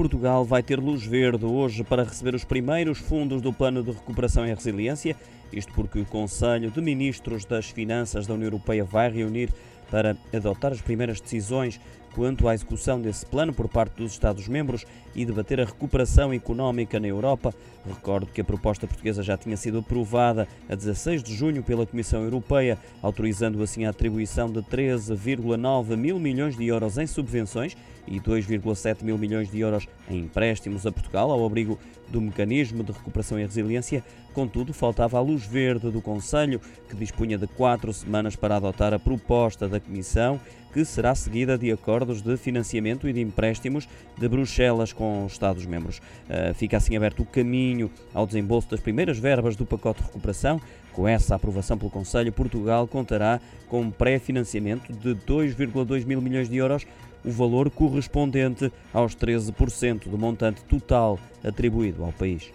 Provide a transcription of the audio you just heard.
Portugal vai ter luz verde hoje para receber os primeiros fundos do Plano de Recuperação e Resiliência. Isto porque o Conselho de Ministros das Finanças da União Europeia vai reunir para adotar as primeiras decisões quanto à execução desse plano por parte dos Estados-membros e debater a recuperação económica na Europa. Recordo que a proposta portuguesa já tinha sido aprovada a 16 de junho pela Comissão Europeia, autorizando assim a atribuição de 13,9 mil milhões de euros em subvenções e 2,7 mil milhões de euros em empréstimos a Portugal, ao abrigo do Mecanismo de Recuperação e Resiliência. Contudo, faltava a luz verde do Conselho, que dispunha de quatro semanas para adotar a proposta da Comissão, que será seguida de acordos de financiamento e de empréstimos de Bruxelas com os Estados-membros. Ah, fica assim aberto o caminho ao desembolso das primeiras verbas do pacote de recuperação. Com essa aprovação pelo Conselho, Portugal contará com um pré-financiamento de 2,2 mil milhões de euros o valor correspondente aos 13% do montante total atribuído ao país.